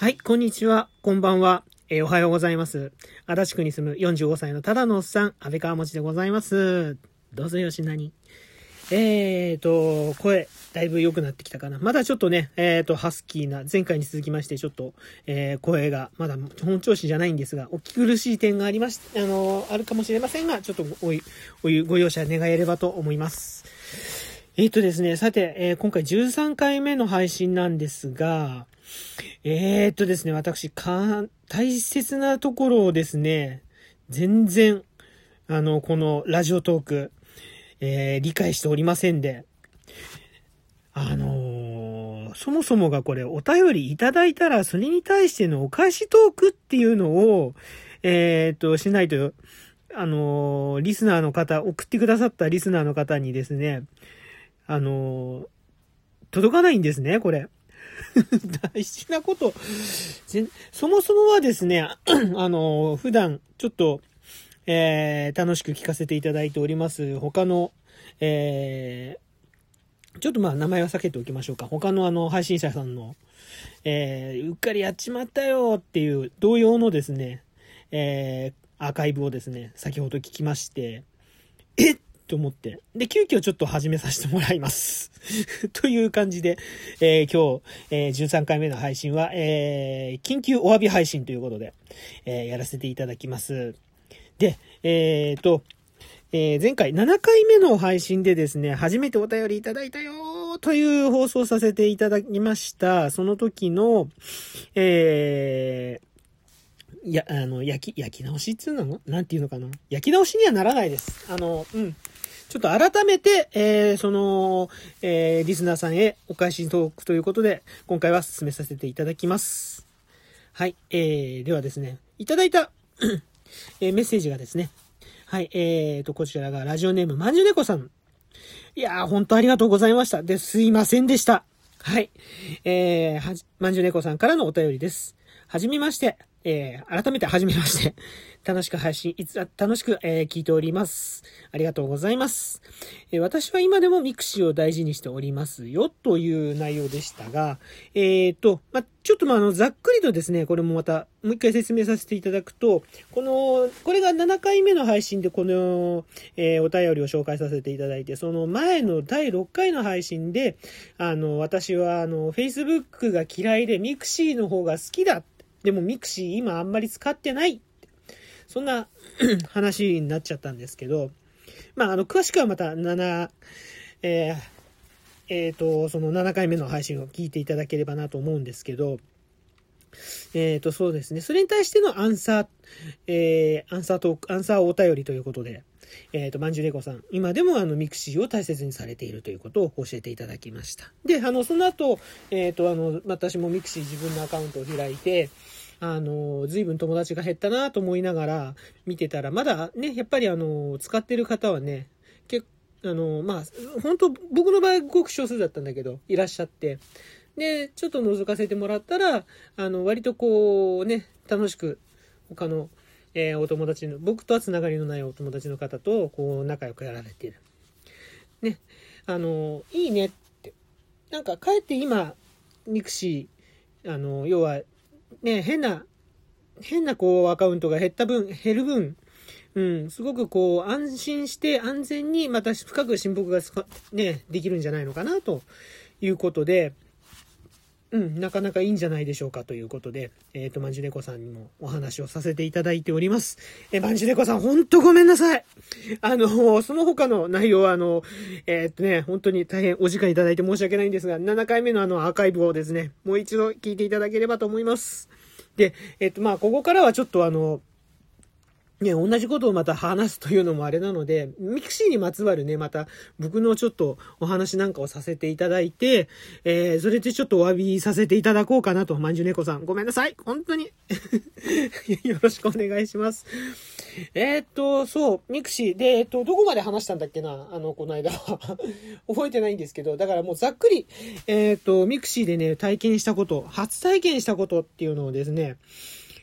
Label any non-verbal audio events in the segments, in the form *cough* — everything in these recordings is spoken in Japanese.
はい、こんにちは、こんばんは、えー、おはようございます。足立区に住む45歳のただのおっさん、安倍川持でございます。どうぞよしなに。えーと、声、だいぶ良くなってきたかな。まだちょっとね、えーと、ハスキーな、前回に続きまして、ちょっと、えー、声が、まだ本調子じゃないんですが、お聞き苦しい点がありまし、あのあるかもしれませんが、ちょっとおい、おい、ご容赦願えればと思います。えーとですね、さて、えー、今回13回目の配信なんですが、えー、っとですね、私、か、大切なところをですね、全然、あの、このラジオトーク、えー、理解しておりませんで、あの、そもそもがこれお便りいただいたら、それに対してのお返しトークっていうのを、えー、っと、しないと、あの、リスナーの方、送ってくださったリスナーの方にですね、あの届かないんですね、これ。*laughs* 大事なこと、そもそもはですね、*clears throat* あの、普段、ちょっと、えー、楽しく聞かせていただいております、他の、えー、ちょっとまあ名前は避けておきましょうか。他のあの配信者さんの、えー、うっかりやっちまったよっていう同様のですね、えー、アーカイブをですね、先ほど聞きまして、えっと思って。で、急遽ちょっと始めさせてもらいます。*laughs* という感じで、えー、今日、えー、13回目の配信は、えー、緊急お詫び配信ということで、えやらせていただきます。で、えーと、え前回7回目の配信でですね、初めてお便りいただいたよという放送させていただきました。その時の、えいや、あの、焼き、焼き直しっつうの？なんていうのかな？焼き直しにはならないです。あの、うん。ちょっと改めて、えー、その、えー、リスナーさんへお返しトークということで、今回は進めさせていただきます。はい、えー、ではですね、いただいたえー、メッセージがですね、はい、えーと、こちらがラジオネームまんじゅねこさん。いやー、本当ありがとうございました。で、すいませんでした。はい。えー、はじ、まんじゅうねこさんからのお便りです。はじめまして。えー、改めてはじめまして。*laughs* 楽しく配信、いつ、楽しく、えー、聞いております。ありがとうございます。えー、私は今でも mixi を大事にしておりますよ、という内容でしたが、えーと、ま、ちょっとま、あの、ざっくりとですね、これもまた、もう一回説明させていただくと、この、これが7回目の配信でこの、え、お便りを紹介させていただいて、その前の第6回の配信で、あの、私は、あの、Facebook が嫌いで mixi の方が好きだ。でも mixi 今あんまり使ってない。そんな *clears throat* 話になっちゃったんですけど、まあ、あの、詳しくはまた7、えー、えっ、ー、と、その7回目の配信を聞いていただければなと思うんですけど、えっ、ー、と、そうですね。それに対してのアンサー、えー、アンサーと、アンサーお便りということで、えっ、ー、と、まんじゅうねこさん、今でもあの、 mixi を大切にされているということを教えていただきました。で、あの、その後、えっ、ー、と、あの、私も mixi 自分のアカウントを開いて、あの、随分友達が減ったなと思いながら見てたら、まだね、やっぱりあの、使ってる方はね、結あの、まあ、本当僕の場合ごく少数だったんだけど、いらっしゃって、で、ちょっと覗かせてもらったら、あの、割とこうね、楽しく、他の、えー、お友達の、僕とはつながりのないお友達の方と、こう、仲良くやられている。ね、あの、いいねって。なんか、かえって今、 mixi、あの、要は、ね、変な、変なこうアカウントが減った分、減る分、うん、すごくこう安心して安全にまた深く親交がね、できるんじゃないのかなということで、うん、なかなかいいんじゃないでしょうかということで、えっ、ー、と、まんじねこさんにもお話をさせていただいております。えー、まんじねこさん、ほんとごめんなさい。あの、その他の内容は、あの、えー、っとね、本当に大変お時間いただいて申し訳ないんですが、7回目のあのアーカイブをですね、もう一度聞いていただければと思います。で、えっ、と、まあ、ここからはちょっとあの、ね、同じことをまた話すというのもあれなので、ミクシーにまつわるね、また僕のちょっとお話なんかをさせていただいて、えー、それでちょっとお詫びさせていただこうかなと、まんじゅう猫さん。ごめんなさい。本当に。*laughs* よろしくお願いします。えー、っと、そう、ミクシーで、え、っと、どこまで話したんだっけな？あの、この間。は *laughs* 覚えてないんですけど、だからもうざっくり、えー、っと、ミクシーでね、体験したこと、初体験したことっていうのをですね、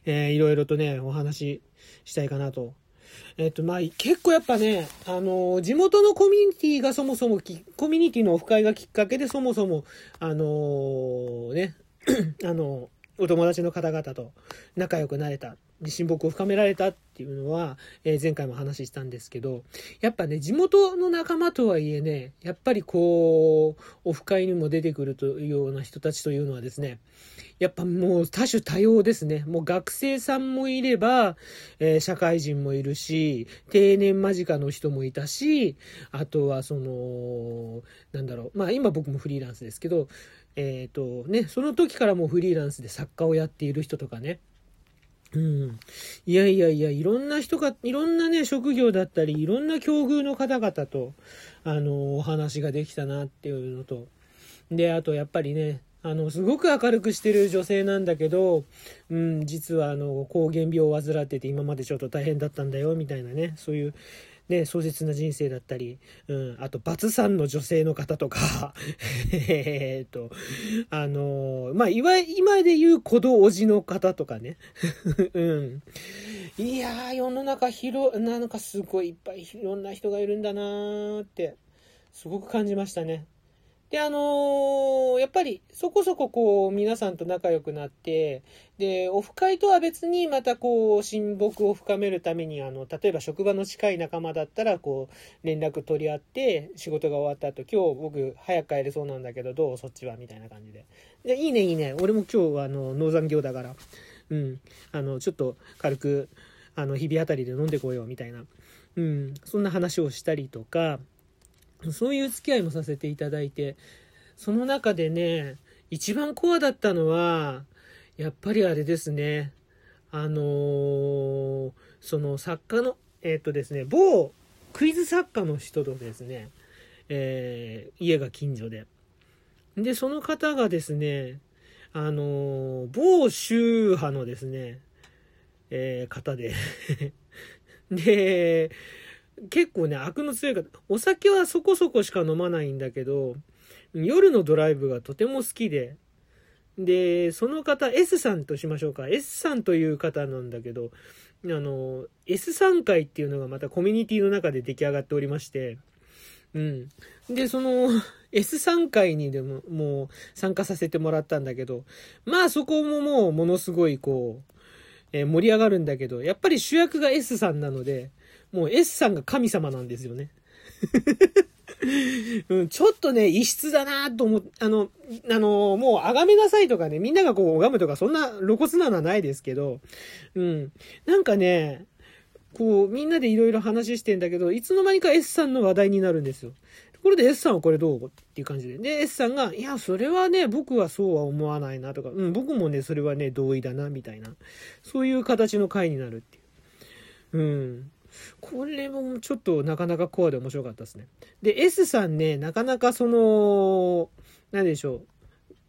えー、いろいろとね、お話したいかなと。えっと、まあ、結構やっぱね、あの、地元のコミュニティがそもそもコミュニティのオフ会がきっかけでそもそも、あのね、*clears throat* あの、お友達の方々と仲良くなれた、親睦を深められたっていうのは、えー、前回も話したんですけど、やっぱね、地元の仲間とはいえね、やっぱりこう、オフ会にも出てくるというような人たちというのはですね、やっぱもう多種多様ですね。もう学生さんもいれば、えー、社会人もいるし、定年間近の人もいたし、あとはその、なんだろう、まあ今僕もフリーランスですけど、えっ、ー、とね、その時からもうフリーランスで作家をやっている人とかね。うん。いやいやいや、いろんな人が、いろんなね、職業だったり、いろんな境遇の方々と、あの、お話ができたなっていうのと、で、あとやっぱりね、あの、すごく明るくしてる女性なんだけど、うん、実はあの、膠原病を患ってて今までちょっと大変だったんだよ、みたいなね、そういう、ね、壮絶な人生だったり、うん、あと、バツさんの女性の方とか、*laughs* えっと、あのまあ、いわ今で言う子供おじの方とかね、*laughs* うん。いや、世の中広、なんかすごいいっぱいいろんな人がいるんだなーって、すごく感じましたね。で、あのー、やっぱりそこそここう皆さんと仲良くなって、で、オフ会とは別にまたこう親睦を深めるために、あの、例えば職場の近い仲間だったらこう連絡取り合って仕事が終わった後、今日僕早く帰れそうなんだけどどう？そっちは？みたいな感じで。で、いいねいいね。俺も今日あの、農産業だから、うん、あの、ちょっと軽く、あの、日々あたりで飲んでこようみたいな、うん、そんな話をしたりとか、そういう付き合いもさせていただいて、その中でね、一番コアだったのは、やっぱりあれですね。あのー、その作家の、えっ、とですね、某クイズ作家の人とですね、えー、家が近所で。で、その方がですね、あの某宗派のですね、え方で *laughs* で、結構ね、悪の強い方、お酒はそこそこしか飲まないんだけど、夜のドライブがとても好きで、で、その方、S さんとしましょうか。S さんという方なんだけど、あの、S 3回っていうのがまたコミュニティの中で出来上がっておりまして、うん。で、その、*laughs* S3 回にでも、もう参加させてもらったんだけど、まあそこももうものすごいこう、えー、盛り上がるんだけど、やっぱり主役が S さんなので、もう S さんが神様なんですよね。*laughs* うん、ちょっとね、異質だなと思っ、あの、あの、もう崇めなさいとかね、みんながこう拝むとか、そんな露骨なのはないですけど、うん。なんかね、こう、みんなでいろいろ話してんだけど、いつの間にか S さんの話題になるんですよ。ところで S さんはこれどうっていう感じで。で、S さんが、いや、それはね、僕はそうは思わないなとか、うん、僕もね、それはね、同意だな、みたいな。そういう形の回になるっていう。うん。これもちょっとなかなかコアで面白かったですね。で、S さんね、なかなかその、何でしょう。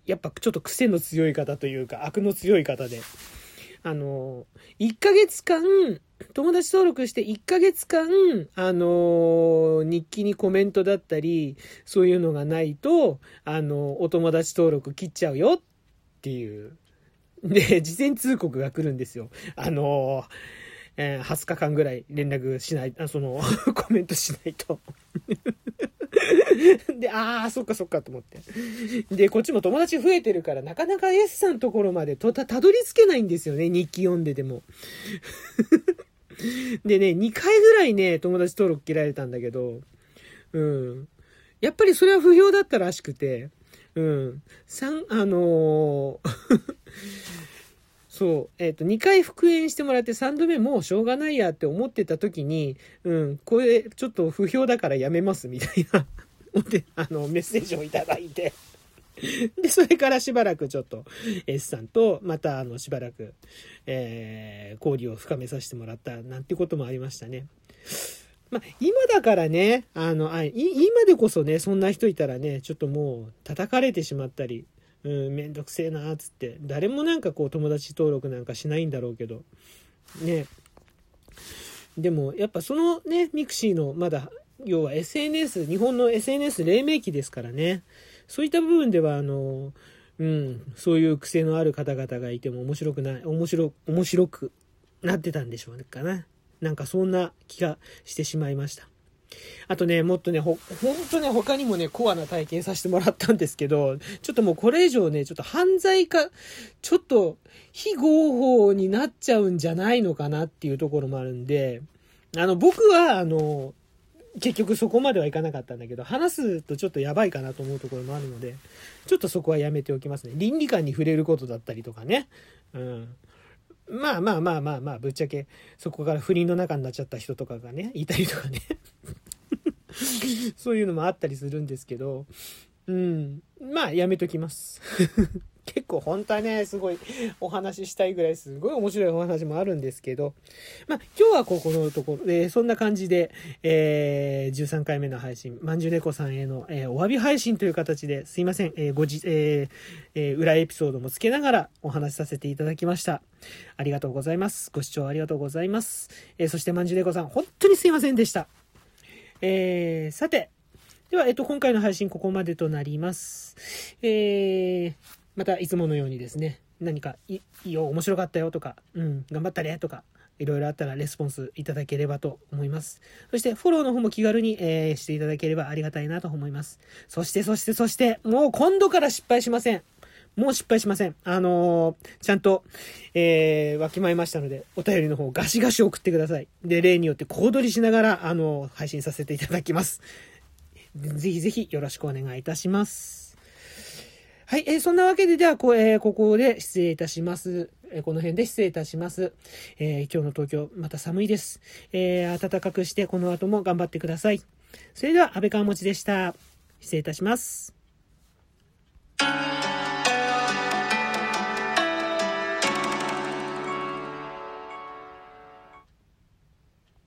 やっぱちょっと癖の強い方というか、悪の強い方で。あの、1ヶ月間、友達登録して1ヶ月間、あの、日記にコメントだったり、そういうのがないと、あの、お友達登録切っちゃうよっていう。で、事前通告が来るんですよ。あの、えー、20日間ぐらい連絡しない、あその、*laughs* コメントしないと *laughs* で、ああ、そっかそっかと思って。で、こっちも友達増えてるから、なかなか S さんのところまでとた、たどり着けないんですよね、日記読んでても。*laughs* でね、2回ぐらいね、友達登録切られたんだけど、うん。やっぱりそれは不評だったらしくて、うん。三、あのーそう、えっ、ー、と、2回復縁してもらって3度目もうしょうがないやって思ってた時に、うん、これちょっと不評だからやめますみたいな、*laughs* あの、メッセージをいただいて。*laughs* で、それからしばらくちょっと S さんとまたあのしばらく、えー、交流を深めさせてもらったなんてこともありましたね。まあ、今だからね、あの、あ今でこそね、そんな人いたらね、ちょっともう叩かれてしまったり、うん、めんどくせえなっつって。誰もなんかこう友達登録なんかしないんだろうけど。ね。でも、やっぱそのね、ミクシーのまだ、要は SNS、日本の SNS 黎明期ですからね。そういった部分では、あの、うん、そういう癖のある方々がいても面白くない、面白、面白くなってたんでしょうかな。なんかそんな気がしてしまいました。あとね、もっとね、ほ、ほんとね、他にもね、コアな体験させてもらったんですけど、ちょっともうこれ以上ね、ちょっと犯罪か、ちょっと非合法になっちゃうんじゃないのかなっていうところもあるんで、あの、僕は、あの、結局そこまではいかなかったんだけど、話すとちょっとやばいかなと思うところもあるので、ちょっとそこはやめておきますね。倫理観に触れることだったりとかね。うん。まあまあまあまあまあ、ぶっちゃけ、そこから不倫の中になっちゃった人とかがね、いたりとかね。*laughs* そういうのもあったりするんですけど、うん。まあ、やめときます。*laughs* 結構本当はね、すごいお話ししたいぐらいすごい面白いお話もあるんですけど、まあ今日はここのところで、そんな感じで、えー、13回目の配信、まんじゅう猫さんへの、えー、お詫び配信という形ですいません、えー、ごじ、え、えー、裏エピソードもつけながらお話しさせていただきました。ありがとうございます。ご視聴ありがとうございます。え、そしてまんじゅう猫さん、本当にすいませんでした。えー、さて、では、えっと、今回の配信ここまでとなります。えー、またいつものようにですね、何かいいよ、面白かったよとか、うん、頑張ったねとか、いろいろあったらレスポンスいただければと思います。そしてフォローの方も気軽に、えー、していただければありがたいなと思います。そして、そして、そして、もう今度から失敗しません。もう失敗しません。あのー、ちゃんと、えー、わきまえましたので、お便りの方ガシガシ送ってください。で、例によって小躍りしながら、あのー、配信させていただきます。ぜひぜひよろしくお願いいたします。はい、えー、そんなわけで、ではこ、えー、ここで失礼いたします。え、この辺で失礼いたします。えー、今日の東京、また寒いです。えー、暖かくして、この後も頑張ってください。それでは、安倍川持ちでした。失礼いたします。